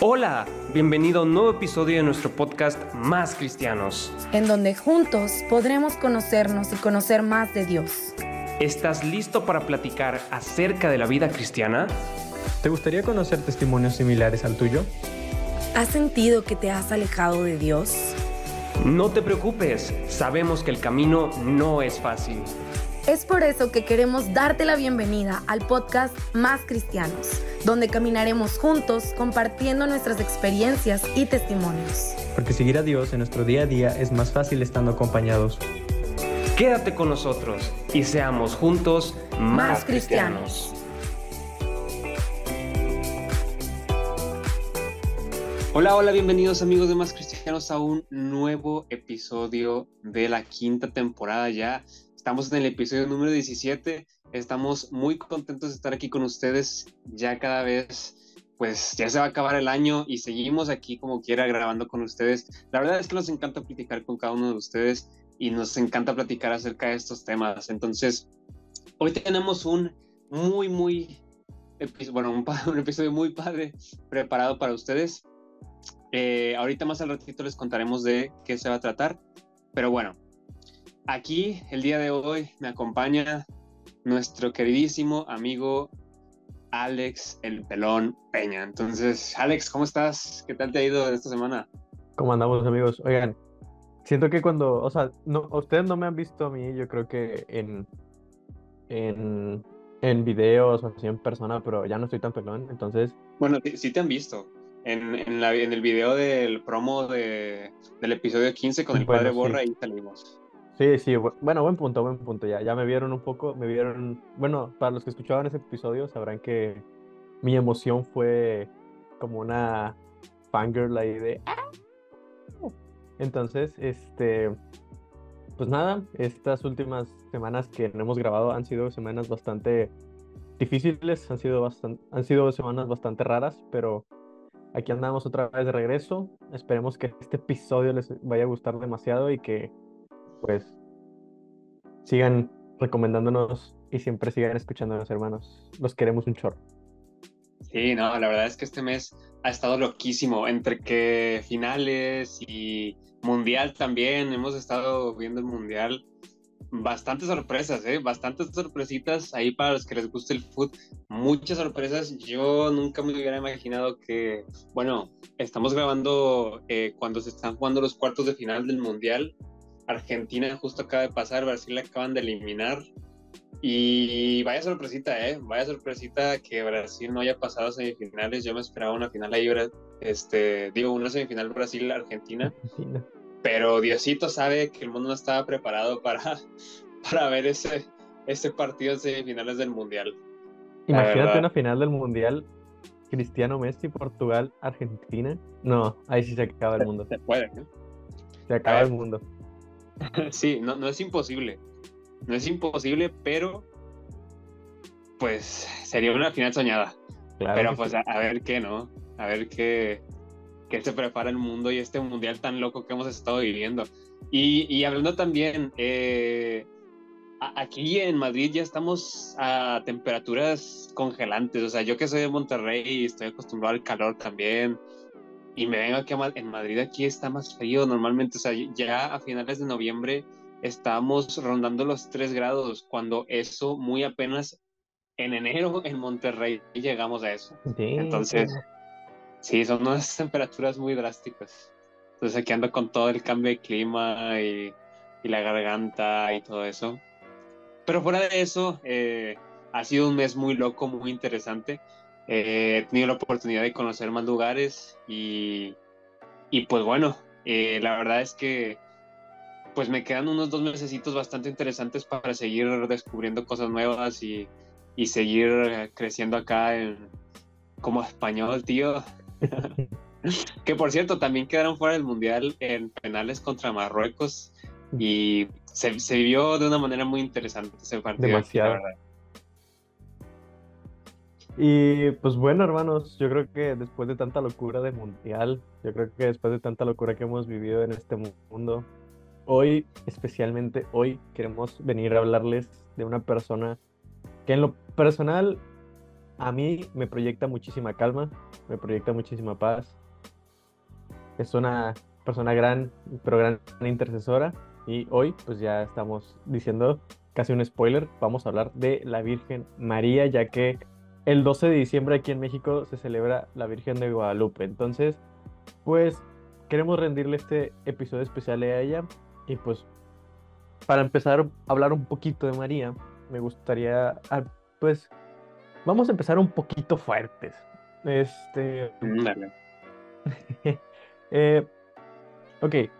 Hola, bienvenido a un nuevo episodio de nuestro podcast Más Cristianos. En donde juntos podremos conocernos y conocer más de Dios. ¿Estás listo para platicar acerca de la vida cristiana? ¿Te gustaría conocer testimonios similares al tuyo? ¿Has sentido que te has alejado de Dios? No te preocupes, sabemos que el camino no es fácil. Es por eso que queremos darte la bienvenida al podcast Más Cristianos, donde caminaremos juntos compartiendo nuestras experiencias y testimonios. Porque seguir a Dios en nuestro día a día es más fácil estando acompañados. Quédate con nosotros y seamos juntos más, Más cristianos. Hola, hola, bienvenidos amigos de Más Cristianos a un nuevo episodio de la quinta temporada ya. Estamos en el episodio número 17. Estamos muy contentos de estar aquí con ustedes. Ya cada vez, pues ya se va a acabar el año y seguimos aquí como quiera grabando con ustedes. La verdad es que nos encanta platicar con cada uno de ustedes y nos encanta platicar acerca de estos temas. Entonces, hoy tenemos un muy, muy, bueno, un, un episodio muy padre preparado para ustedes. Eh, ahorita más al ratito les contaremos de qué se va a tratar. Pero bueno, Aquí el día de hoy me acompaña nuestro queridísimo amigo Alex el Pelón Peña. Entonces, Alex, ¿cómo estás? ¿Qué tal te ha ido esta semana? ¿Cómo andamos, amigos? Oigan, siento que cuando, o sea, no, ustedes no me han visto a mí, yo creo que en, en, en videos o así en persona, pero ya no estoy tan pelón, entonces... Bueno, sí te han visto. En, en, la, en el video del promo de, del episodio 15 con el Bueno, padre sí. Borra, ahí salimos. Sí, sí, bu- bueno, buen punto, buen punto, ya, ya me vieron un poco, me vieron, bueno, para los que escuchaban ese episodio sabrán que mi emoción fue como una fangirl ahí de... "Ah". Entonces, este, pues nada, estas últimas semanas que hemos grabado han sido semanas bastante difíciles, han sido bastante, han sido semanas bastante raras, pero aquí andamos otra vez de regreso. Esperemos que este episodio les vaya a gustar demasiado y que pues sigan recomendándonos y siempre sigan escuchándonos, hermanos. Los queremos un chorro. Sí, no, la verdad es que este mes ha estado loquísimo, entre que finales y mundial también, hemos estado viendo el mundial. Bastantes sorpresas, ¿eh? Bastantes sorpresitas ahí para los que les guste el fútbol. Muchas sorpresas. Yo nunca me hubiera imaginado que, bueno, estamos grabando eh, cuando se están jugando los cuartos de final del mundial. Argentina justo acaba de pasar, Brasil la acaban de eliminar. Y vaya sorpresita, ¿eh? Vaya sorpresita que Brasil no haya pasado a semifinales. Yo me esperaba una final ahí, este, digo, una semifinal Brasil-Argentina. Pero Diosito sabe que el mundo no estaba preparado para, para ver ese, ese partido en semifinales del Mundial. Imagínate una final del Mundial, Cristiano Messi, Portugal, Argentina. No, ahí sí se acaba el mundo. Se puede, ¿no? Se acaba el mundo. Sí, no, no es imposible. No es imposible, pero pues sería una final soñada. Claro Pero pues sí. a, a ver qué, ¿no? A ver qué, qué se prepara el mundo y este mundial tan loco que hemos estado viviendo. Y, y hablando también, eh, a- aquí en Madrid ya estamos a temperaturas congelantes. O sea, yo que soy de Monterrey y estoy acostumbrado al calor también. Y me vengo aquí a en Madrid, aquí está más frío normalmente. O sea, ya a finales de noviembre estamos rondando los 3 grados, cuando eso muy apenas en enero en Monterrey llegamos a eso. Sí, Entonces, sí, son unas temperaturas muy drásticas. Entonces aquí ando con todo el cambio de clima y, y la garganta y todo eso. Pero fuera de eso, eh, ha sido un mes muy loco, muy interesante. Eh, he tenido la oportunidad de conocer más lugares y, y pues bueno, eh, la verdad es que pues me quedan unos dos mesecitos bastante interesantes para seguir descubriendo cosas nuevas y, y seguir creciendo acá en, como español, tío. que por cierto, también quedaron fuera del Mundial en penales contra Marruecos y se, se vivió de una manera muy interesante ese partido. aquí, la Demasiado. verdad. Y pues bueno, hermanos, yo creo que después de tanta locura del mundial, yo creo que después de tanta locura que hemos vivido en este mundo, hoy, especialmente hoy, queremos venir a hablarles de una persona que en lo personal a mí me proyecta muchísima calma, me proyecta muchísima paz. Es una persona gran, pero gran intercesora. Y hoy, pues ya estamos diciendo casi un spoiler, vamos a hablar de la Virgen María, ya que el 12 de diciembre aquí en México se celebra la Virgen de Guadalupe. Entonces, pues queremos rendirle este episodio especial a ella. Y pues, para empezar a hablar un poquito de María, me gustaría, ah, pues, vamos a empezar un poquito fuertes. Este. eh, ok. He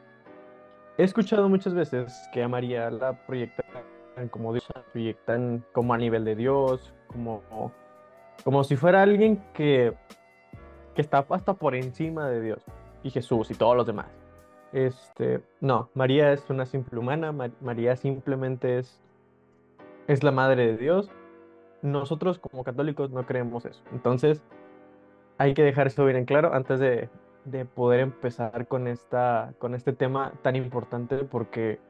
escuchado muchas veces que a María la proyectan como Dios, la proyectan como a nivel de Dios, como, como si fuera alguien que, que está hasta por encima de Dios y Jesús y todos los demás. Este, no, María es una simple humana, María simplemente es, es la madre de Dios nosotros como católicos no creemos eso. Entonces, hay que dejar eso bien en claro antes de, poder empezar con, esta, con este tema tan importante porque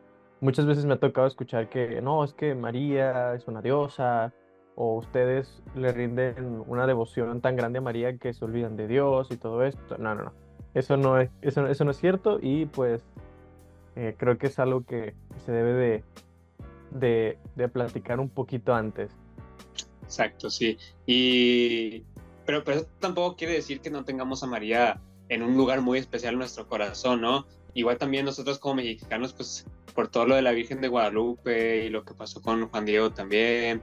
muchas veces me ha tocado escuchar que no, es que María es una diosa o ustedes le rinden una devoción tan grande a María que se olvidan de Dios y todo esto. No, no, no. Eso no es, eso, eso no es cierto y pues eh, creo que es algo que se debe de, de, de platicar un poquito antes. Exacto, sí. Y, pero, pero eso tampoco quiere decir que no tengamos a María en un lugar muy especial en nuestro corazón, ¿no? Igual también nosotros como mexicanos, pues por todo lo de la Virgen de Guadalupe y lo que pasó con Juan Diego también,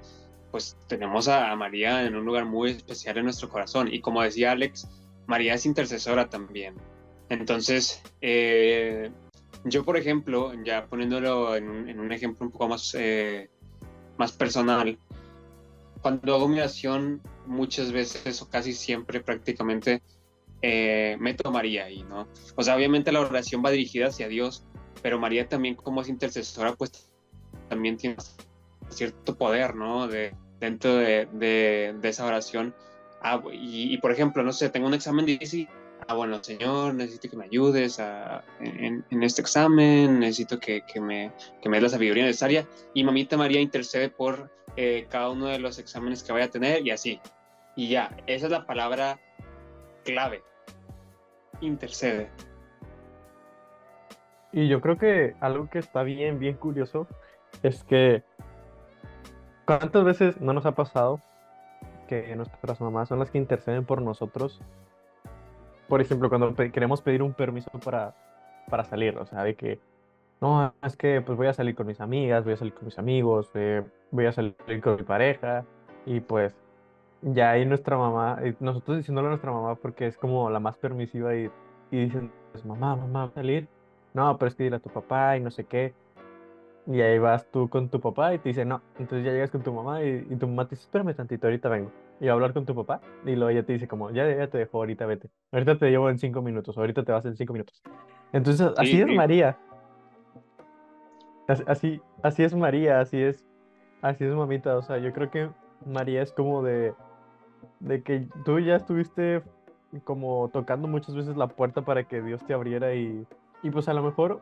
pues tenemos a, María en un lugar muy especial en nuestro corazón. Y como decía Alex, María es intercesora también. Entonces, eh, yo por ejemplo, ya poniéndolo en un, ejemplo un poco más, eh, más personal, cuando hago mi oración, muchas veces o casi siempre prácticamente eh, meto a María ahí, ¿no? O sea, obviamente la oración va dirigida hacia Dios, pero María también como es intercesora, pues también tiene cierto poder, ¿no? De, dentro de, de, esa oración. Ah, y, por ejemplo, no sé, tengo un examen difícil. Ah, bueno, Señor, necesito que me ayudes a, en, en, este examen, necesito que, que, me, que me dé la sabiduría necesaria. Y mamita María intercede por eh, cada uno de los exámenes que vaya a tener y así. Y ya, esa es la palabra clave. Intercede. Y yo creo que algo que está bien, bien curioso es que ¿cuántas veces no nos ha pasado que nuestras mamás son las que interceden por nosotros? Por ejemplo, cuando queremos pedir un permiso para, para salir, o sea, de que no, es que pues voy a salir con mis amigas, voy a salir con mis amigos, eh, voy a salir con mi pareja y pues ya ahí nuestra mamá, nosotros diciéndole a nuestra mamá porque es como la más permisiva y, y dicen, pues mamá, mamá, salir? No, pero es que dile a tu papá y no sé qué. Y ahí vas tú con tu papá y te dice, no. Entonces ya llegas con tu mamá y, tu mamá te dice, espérame tantito, ahorita vengo. Y a hablar con tu papá y luego ella te dice como, ya, ya te dejo, ahorita vete. Ahorita te llevo en cinco minutos, ahorita te vas en cinco minutos. Entonces así es María. Así, así es María, así es, así es mamita. O sea, yo creo que María es como de, de que tú ya estuviste como tocando muchas veces la puerta para que Dios te abriera y, y pues a lo mejor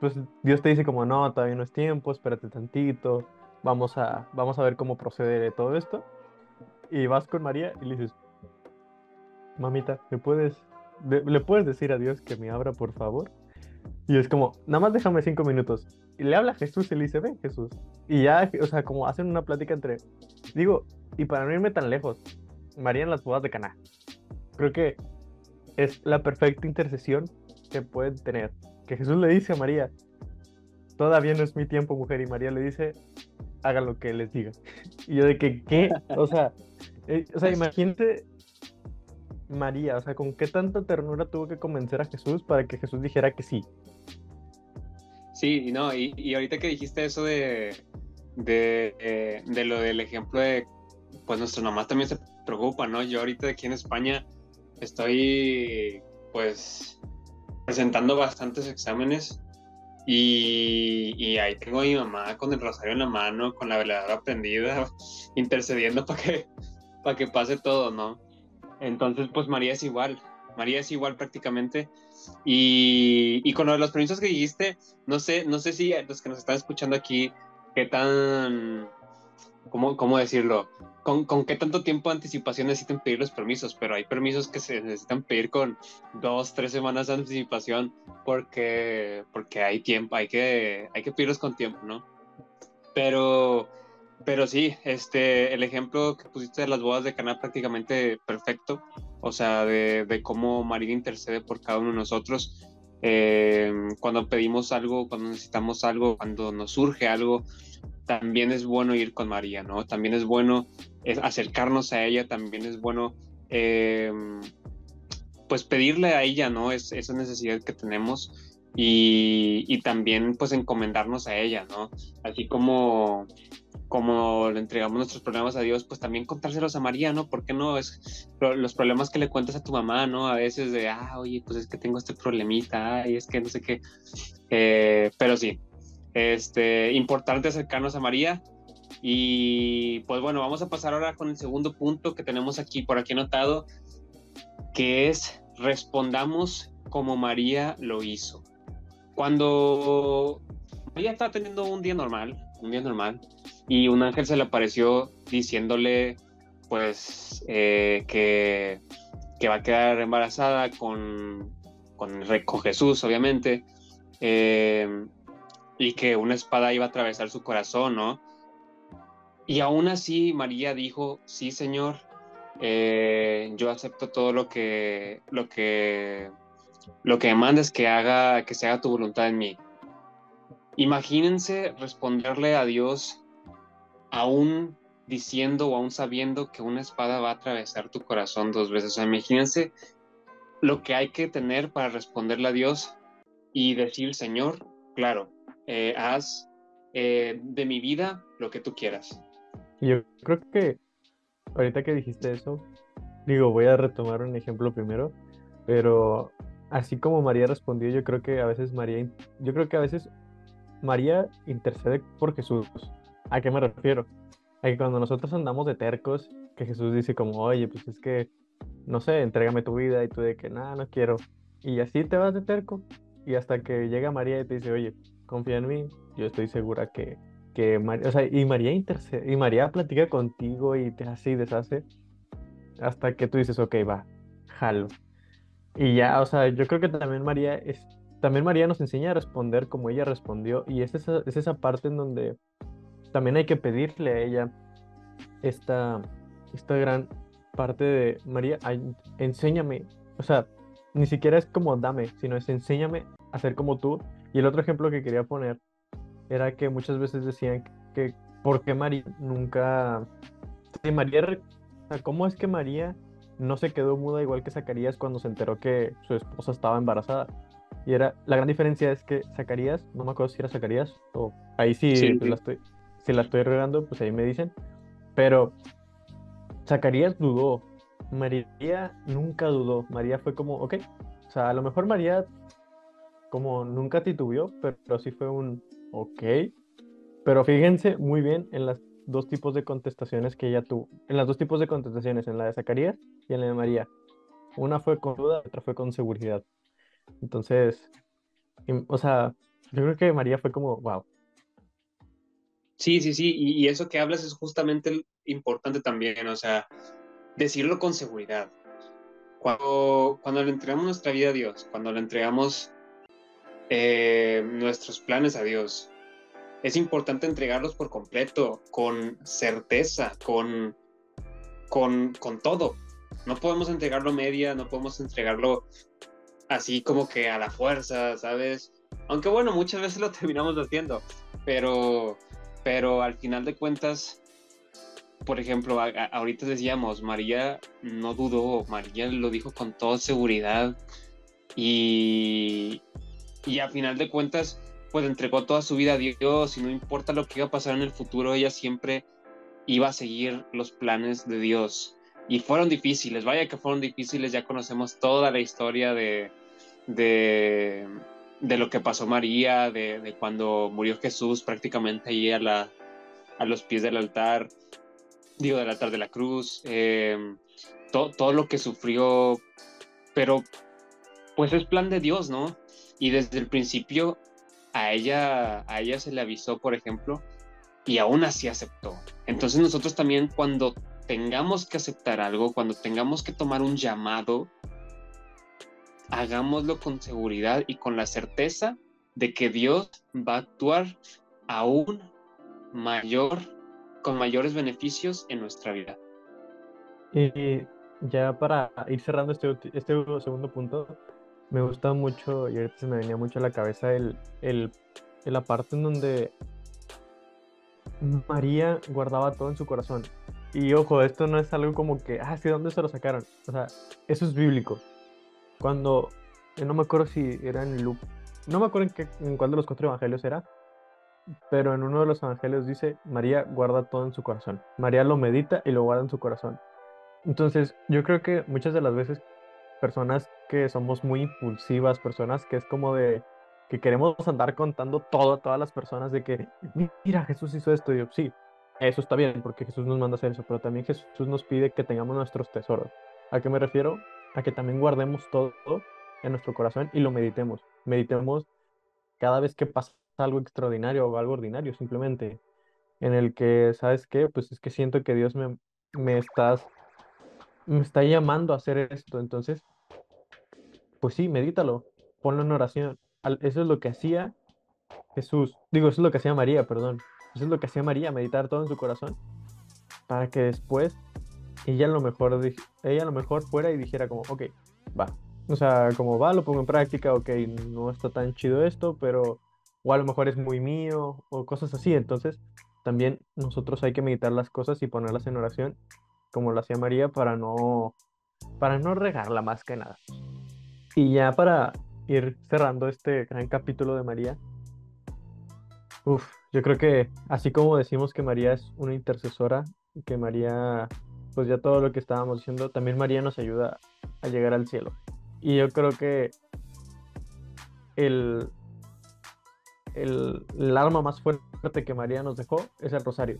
pues Dios te dice como no, todavía no es tiempo, espérate tantito, vamos a, vamos a ver cómo procede todo esto. Y vas con María y le dices, mamita, ¿le puedes, ¿le puedes decir a Dios que me abra por favor? Y es como, nada más déjame cinco minutos. Y le habla a Jesús y le dice, ven Jesús. Y ya, o sea, como hacen una plática entre... Digo, y para no irme tan lejos, María en las bodas de Caná. Creo que es la perfecta intercesión que pueden tener. Que Jesús le dice a María, todavía no es mi tiempo, mujer. Y María le dice, haga lo que les diga. Y yo de que, ¿qué? O sea, eh, o sea, imagínate María, o sea, con qué tanta ternura tuvo que convencer a Jesús para que Jesús dijera que sí. Sí, no, y, y ahorita que dijiste eso de, de, eh, de, lo del ejemplo de, pues nuestras mamás también se preocupan, ¿no? Yo ahorita aquí en España estoy, pues, presentando bastantes exámenes y, y, ahí tengo a mi mamá con el rosario en la mano, con la veladora prendida, intercediendo para que, para que pase todo, ¿no? Entonces, pues María es igual, María es igual prácticamente. Y, y con los permisos que dijiste, no sé, no sé si los que nos están escuchando aquí, qué tan, ¿cómo, cómo decirlo? Con, con, qué tanto tiempo de anticipación necesitan pedir los permisos, pero hay permisos que se necesitan pedir con dos, tres semanas de anticipación porque, porque hay tiempo, hay que, hay que pedirlos con tiempo, ¿no? Pero, pero sí, este, el ejemplo que pusiste de las bodas de Caná prácticamente perfecto, o sea, de, de cómo María intercede por cada uno de nosotros. Eh, cuando pedimos algo, cuando necesitamos algo, cuando nos surge algo, también es bueno ir con María, ¿no? También es bueno acercarnos a ella, también es bueno, eh, pues pedirle a ella, ¿no? Es, esa necesidad que tenemos y, y, también pues encomendarnos a ella, ¿no? Así como, como le entregamos nuestros problemas a Dios, pues también contárselos a María, ¿no? ¿Por qué no? Es los problemas que le cuentas a tu mamá, ¿no? A veces de, ah, oye, pues es que tengo este problemita, y es que no sé qué. Eh, pero sí, este, importante acercarnos a María. Y pues bueno, vamos a pasar ahora con el segundo punto que tenemos aquí por aquí anotado, que es respondamos como María lo hizo. Cuando María estaba teniendo un día normal, un día normal, y un ángel se le apareció diciéndole pues eh, que, va a quedar embarazada con, con, con Jesús, obviamente. Eh, y que una espada iba a atravesar su corazón, ¿no? Y aún así María dijo, sí, Señor, eh, yo acepto todo lo que, lo que, lo que demandas que haga, que se haga tu voluntad en mí. Imagínense responderle a Dios aún diciendo o aún sabiendo que una espada va a atravesar tu corazón dos veces. O sea, imagínense lo que hay que tener para responderle a Dios y decir, Señor, claro, eh, haz eh, de mi vida lo que tú quieras. Yo creo que ahorita que dijiste eso, digo, voy a retomar un ejemplo primero, pero así como María respondió, yo creo que a veces María, yo creo que a veces María intercede por Jesús. ¿A qué me refiero? A que cuando nosotros andamos de tercos, que Jesús dice como, oye, pues es que, no sé, entrégame tu vida y tú de que, nada, no quiero. Y así te vas de terco. Y hasta que llega María y te dice, oye, confía en mí, yo estoy segura que, que María, o sea, y María intercede, y María platica contigo y te hace y deshace hasta que tú dices, ok, va, jalo. Y ya, o sea, yo creo que también María es, también María nos enseña a responder como ella respondió y es esa, es esa parte en donde también hay que pedirle a ella esta, esta gran parte de María, enséñame, o sea, ni siquiera es como dame, sino es enséñame a ser como tú y el otro ejemplo que quería poner era que muchas veces decían que ¿por qué María nunca... María, ¿cómo es que María no se quedó muda igual que Zacarías cuando se enteró que su esposa estaba embarazada? Y era, la gran diferencia es que Zacarías, no me acuerdo si era Zacarías, o ahí sí, La estoy, si la estoy regando, pues ahí me dicen, pero Zacarías dudó, María nunca dudó, María fue como, ok, o sea, a lo mejor María como nunca titubeó, pero sí fue un ok. Pero fíjense muy bien en las dos tipos de contestaciones que ella tuvo. En las dos tipos de contestaciones, en la de Zacarías y en la de María. Una fue con duda, otra fue con seguridad. Entonces, o sea, yo creo que María fue como, wow. Sí, sí, sí, y, eso que hablas es justamente importante también, o sea, decirlo con seguridad. Cuando, cuando le entregamos nuestra vida a Dios, cuando le entregamos eh, nuestros planes a Dios. Es importante entregarlos por completo, con certeza, con, con, con todo. No podemos entregarlo media, no podemos entregarlo así como que a la fuerza, ¿sabes? Aunque bueno, muchas veces lo terminamos haciendo, pero, pero al final de cuentas, por ejemplo, ahorita decíamos, María no dudó, María lo dijo con toda seguridad y, y a final de cuentas, pues entregó toda su vida a Dios y no importa lo que iba a pasar en el futuro, ella siempre iba a seguir los planes de Dios. Y fueron difíciles, vaya que fueron difíciles, ya conocemos toda la historia de, de, lo que pasó María, de, cuando murió Jesús prácticamente ahí a, la, a los pies del altar, digo, del altar de la cruz, eh, todo lo que sufrió, pero pues es plan de Dios, ¿no? Y desde el principio a ella, a ella se le avisó, por ejemplo, y aún así aceptó. Entonces nosotros también cuando tengamos que aceptar algo, cuando tengamos que tomar un llamado, hagámoslo con seguridad y con la certeza de que Dios va a actuar aún mayor, con mayores beneficios en nuestra vida. Y ya para ir cerrando este, este segundo punto, me gusta mucho, y ahorita se me venía mucho a la cabeza el, el, la parte en donde María guardaba todo en su corazón. Y ojo, esto no es algo como que, ah, sí, ¿dónde se lo sacaron? O sea, eso es bíblico. Cuando, no me acuerdo si era en Luke, no me acuerdo en, qué, en cuál de los cuatro evangelios era, pero en uno de los evangelios dice, María guarda todo en su corazón. María lo medita y lo guarda en su corazón. Entonces, yo creo que muchas de las veces personas que somos muy impulsivas, personas que es como de que queremos andar contando todo a todas las personas de que, mira, Jesús hizo esto. Y yo, sí, eso está bien, porque Jesús nos manda hacer eso, pero también Jesús nos pide que tengamos nuestros tesoros. ¿A qué me refiero? A que también guardemos todo en nuestro corazón y lo meditemos. Meditemos cada vez que pasa algo extraordinario o algo ordinario, simplemente, en el que, ¿sabes qué? Pues es que siento que Dios me, me estás me está llamando a hacer esto. Entonces, pues sí, medítalo, ponlo en oración. Eso es lo que hacía Jesús. Digo, eso es lo que hacía María, perdón. Eso es lo que hacía María, meditar todo en su corazón. Para que después ella a lo mejor, ella a lo mejor fuera y dijera como, ok, va. O sea, como va, lo pongo en práctica, ok, no está tan chido esto, pero o a lo mejor es muy mío o cosas así. Entonces, también nosotros hay que meditar las cosas y ponerlas en oración como lo hacía María, para no, para no regarla más que nada. Y ya para ir cerrando este gran capítulo de María, uf, yo creo que así como decimos que María es una intercesora, que María, pues ya todo lo que estábamos diciendo, también María nos ayuda a llegar al cielo. Y yo creo que el, el, el arma más fuerte que María nos dejó es el rosario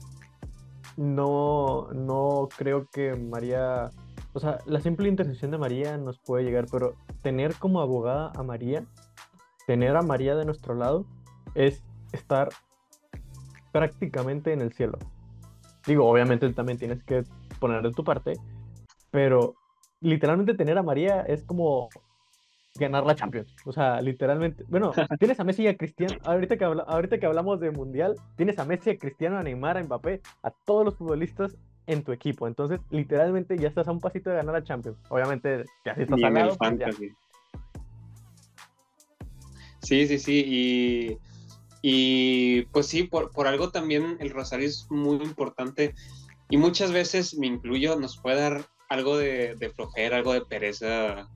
no, no creo que María, o sea, la simple intercesión de María nos puede llegar, pero tener como abogada a María, tener a María de nuestro lado, es estar prácticamente en el cielo. Digo, obviamente también tienes que poner de tu parte, pero literalmente tener a María es como ganar la Champions. O sea, literalmente. Bueno, tienes a Messi y a Cristiano. Ahorita que, ahorita que hablamos de Mundial, tienes a Messi, a Cristiano, a Neymar, a Mbappé, a todos los futbolistas en tu equipo. Entonces, literalmente ya estás a un pasito de ganar la Champions. Obviamente, ya estás al lado. Pues sí, sí, sí. Y, y pues sí, por, por algo también el rosario es muy importante. Y muchas veces, me incluyo, nos puede dar algo de, de flojera, algo de pereza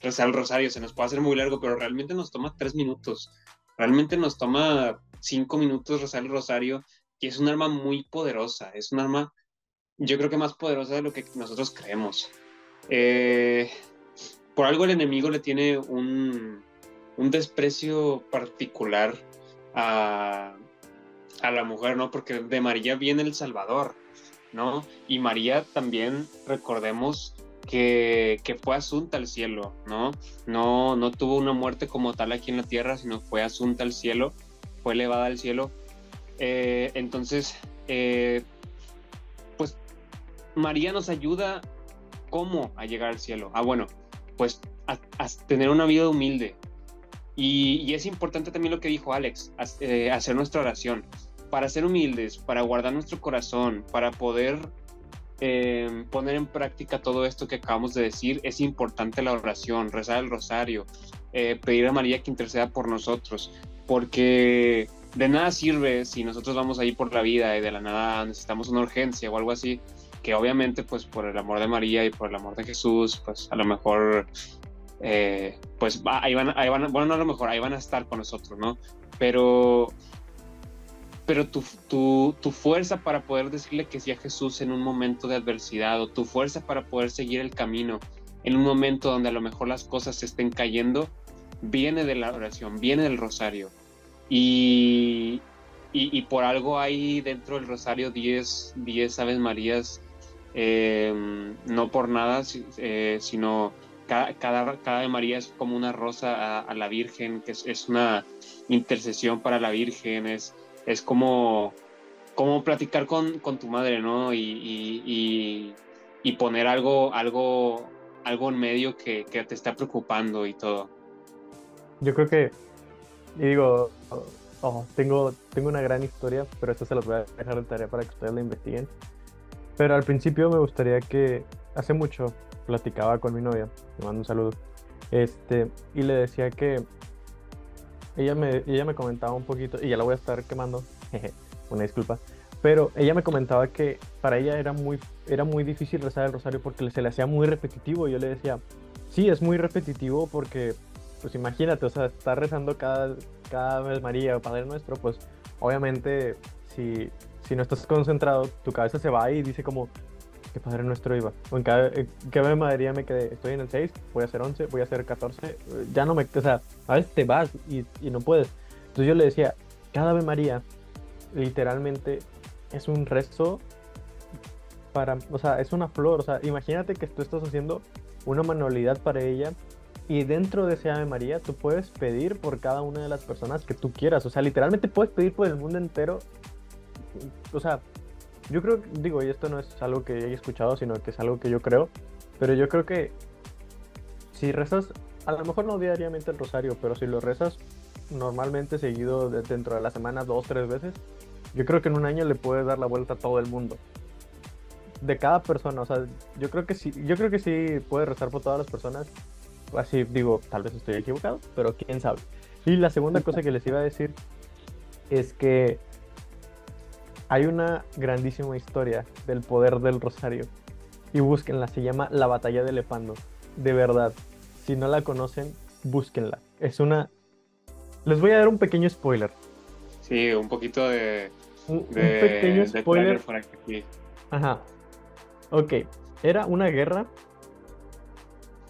rezar el rosario, se nos puede hacer muy largo, pero realmente nos toma tres minutos. Realmente nos toma cinco minutos rezar el rosario y es un arma muy poderosa. Es un arma, yo creo que más poderosa de lo que nosotros creemos. Eh, por algo el enemigo le tiene un, un desprecio particular a, a la mujer, ¿no? Porque de María viene el Salvador, ¿no? Y María también, recordemos, que, fue asunta al cielo, ¿no? ¿no? No tuvo una muerte como tal aquí en la tierra, sino fue asunta al cielo, fue elevada al cielo. Eh, entonces, eh, pues María nos ayuda cómo a llegar al cielo. Ah, bueno, pues a, tener una vida humilde. Y, es importante también lo que dijo Alex, eh, hacer nuestra oración. Para ser humildes, para guardar nuestro corazón, para poder Em, poner en práctica todo esto que acabamos de decir, es importante la oración, rezar el rosario, eh, pedir a María que interceda por nosotros, porque de nada sirve si nosotros vamos ahí por la vida y de la nada necesitamos una urgencia o algo así, que obviamente pues por el amor de María y por el amor de Jesús, pues a lo mejor, eh, pues ahí van, ahí van, bueno, no a lo mejor, ahí van a estar con nosotros, ¿no? Pero pero tu, tu, tu, fuerza para poder decirle que sí a Jesús en un momento de adversidad o tu fuerza para poder seguir el camino en un momento donde a lo mejor las cosas se estén cayendo, viene de la oración, viene del rosario. Y, y, por algo hay dentro del rosario 10, 10 Aves Marías, eh, no por nada, eh, sino cada, cada, cada, María es como una rosa a, la Virgen, que es, es, una intercesión para la Virgen, es, es como, como platicar con, con tu madre, ¿no? Y, y, poner algo, algo, algo en medio que, que, te está preocupando y todo. Yo creo que, y digo, oh, tengo, tengo una gran historia, pero esta se las voy a dejar de tarea para que ustedes la investiguen. Pero al principio me gustaría que, hace mucho, platicaba con mi novia, le mando un saludo, este, y le decía que ella me, ella me comentaba un poquito, y ya la voy a estar quemando, jeje, una disculpa, pero ella me comentaba que para ella era muy, era muy difícil rezar el rosario porque se le hacía muy repetitivo. Y yo le decía, sí, es muy repetitivo porque, pues imagínate, o sea, estar rezando cada, cada vez María o Padre Nuestro, pues obviamente si, si no estás concentrado, tu cabeza se va y dice como, ¿qué Padre Nuestro iba? O en cada, en cada María me quedé, estoy en el 6, voy a hacer 11, voy a hacer 14, ya no me, o sea, a veces te vas y, y no puedes. Entonces yo le decía, cada Ave María literalmente es un rezo para, o sea, es una flor, o sea, imagínate que tú estás haciendo una manualidad para ella y dentro de ese Ave María tú puedes pedir por cada una de las personas que tú quieras, o sea, literalmente puedes pedir por el mundo entero, o sea, yo creo, digo, y esto no es algo que haya escuchado, sino que es algo que yo creo, pero yo creo que si rezas, a lo mejor no diariamente el rosario, pero si lo rezas normalmente seguido dentro de la semana dos, tres veces, yo creo que en un año le puede dar la vuelta a todo el mundo. De cada persona, o sea, yo creo que sí, yo creo que sí puede rezar por todas las personas. Así digo, tal vez estoy equivocado, pero quién sabe. Y la segunda cosa que les iba a decir es que hay una grandísima historia del poder del rosario. Y búsquenla, se llama La batalla de Lepando. De verdad, si no la conocen, búsquenla. Es una... Les voy a dar un pequeño spoiler. Sí, un poquito de, un, pequeño spoiler. Por aquí. Ajá. Ok. Era una guerra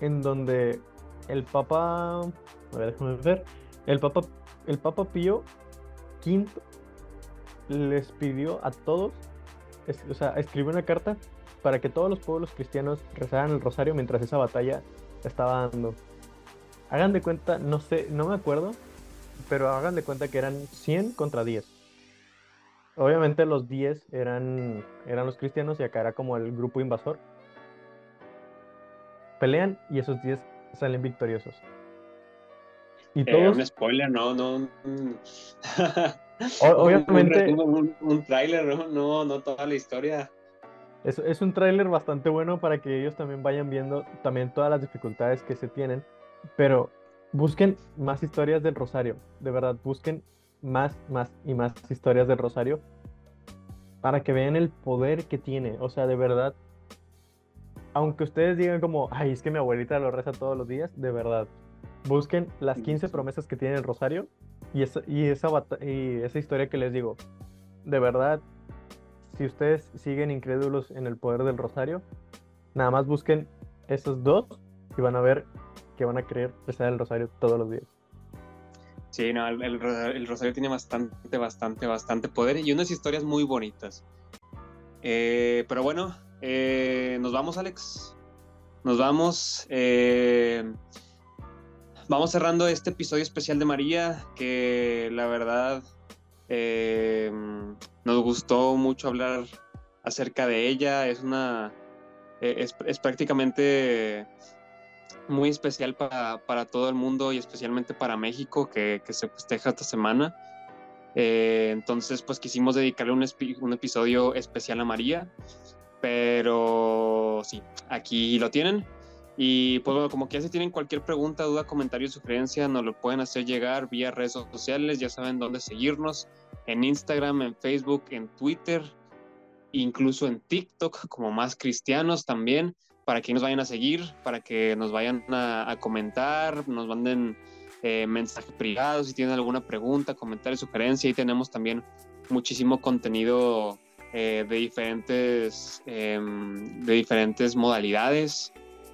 en donde el Papa. A ver, déjame ver. El Papa, el Papa Pío V les pidió a todos. o sea, escribió una carta para que todos los pueblos cristianos rezaran el rosario mientras esa batalla estaba dando. Hagan de cuenta, no sé, no me acuerdo, pero hagan de cuenta que eran 100 contra 10 obviamente los 10 eran, eran los cristianos y acá era como el grupo invasor. Pelean y esos 10 salen victoriosos. Y eh, todos... un spoiler, no, no. obviamente. Un, un, tráiler, ¿no? no, no toda la historia. Es, es un tráiler bastante bueno para que ellos también vayan viendo también todas las dificultades que se tienen. Pero busquen más historias del Rosario. De verdad, busquen más, más y más historias del Rosario para que vean el poder que tiene. O sea, de verdad, aunque ustedes digan como, ay, es que mi abuelita lo reza todos los días, de verdad, busquen las 15 promesas que tiene el Rosario y esa, y esa, y esa historia que les digo. De verdad, si ustedes siguen incrédulos en el poder del Rosario, nada más busquen esos dos y van a ver que van a querer rezar el Rosario todos los días. Sí, no, el, Rosario tiene bastante, bastante, bastante poder y unas historias muy bonitas. Eh, pero bueno, eh, nos vamos, Alex. Nos vamos. Eh, vamos cerrando este episodio especial de María, que la verdad nos gustó mucho hablar acerca de ella. Es una. es, es prácticamente muy especial para, todo el mundo y especialmente para México que, se festeja esta semana. Eh, entonces, pues quisimos dedicarle un, un, episodio especial a María, pero sí, aquí lo tienen. Y pues bueno, como que ya si tienen cualquier pregunta, duda, comentario, sugerencia, nos lo pueden hacer llegar vía redes sociales, ya saben dónde seguirnos, en Instagram, en Facebook, en Twitter, incluso en TikTok, como más cristianos también para que nos vayan a seguir, para que nos vayan a, comentar, nos manden eh, mensajes privados si tienen alguna pregunta, comentario, sugerencia. Y tenemos también muchísimo contenido eh, de, diferentes, em, de diferentes modalidades,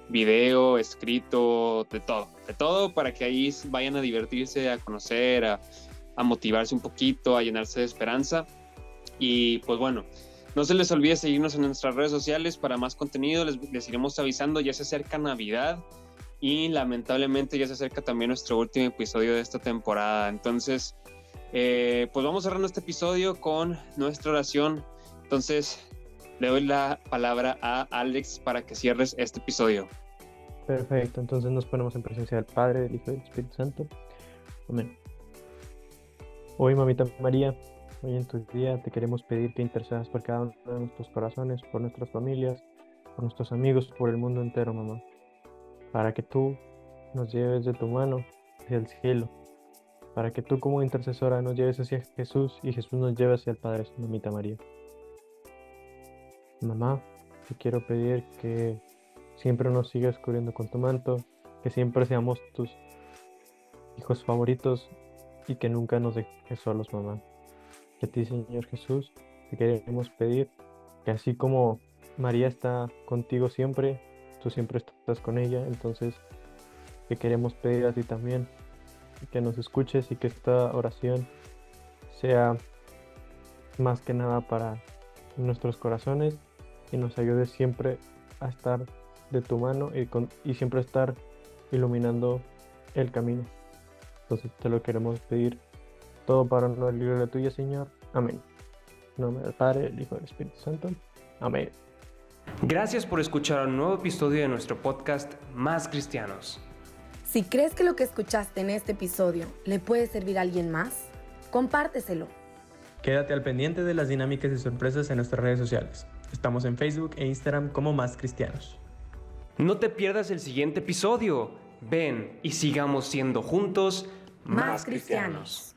video, escrito, de todo, de todo para que ahí vayan a divertirse, a conocer, a, motivarse un poquito, a llenarse de esperanza. Y pues bueno, no se les olvide seguirnos en nuestras redes sociales para más contenido. Les, iremos avisando. Ya se acerca Navidad y lamentablemente ya se acerca también nuestro último episodio de esta temporada. Entonces, eh, pues vamos cerrando este episodio con nuestra oración. Entonces, le doy la palabra a Alex para que cierres este episodio. Perfecto, entonces nos ponemos en presencia del Padre, del Hijo y del Espíritu Santo. Amén. Hoy, mamita María, hoy en tu día te queremos pedir que intercedas por cada uno de nuestros corazones, por nuestras familias, por nuestros amigos, por el mundo entero, mamá. Para que tú nos lleves de tu mano hacia el cielo. Para que tú como intercesora nos lleves hacia Jesús y Jesús nos lleve hacia el Padre, mamita María. Mamá, te quiero pedir que siempre nos sigas cubriendo con tu manto, que siempre seamos tus hijos favoritos y que nunca nos dejes solos, mamá. Que a ti, Señor Jesús, te queremos pedir que así como María está contigo siempre, tú siempre estás con ella, entonces te queremos pedir a ti también que nos escuches y que esta oración sea más que nada para nuestros corazones y nos ayude siempre a estar de tu mano y, con, y siempre estar iluminando el camino. Entonces te lo queremos pedir todo para la gloria tuya, Señor. Amén. En nombre del Padre, el Hijo y del Espíritu Santo. Amén. Gracias por escuchar un nuevo episodio de nuestro podcast Más Cristianos. Si crees que lo que escuchaste en este episodio le puede servir a alguien más, compárteselo. Quédate al pendiente de las dinámicas y sorpresas en nuestras redes sociales. Estamos en Facebook e Instagram como Más Cristianos. No te pierdas el siguiente episodio. Ven y sigamos siendo juntos más, cristianos.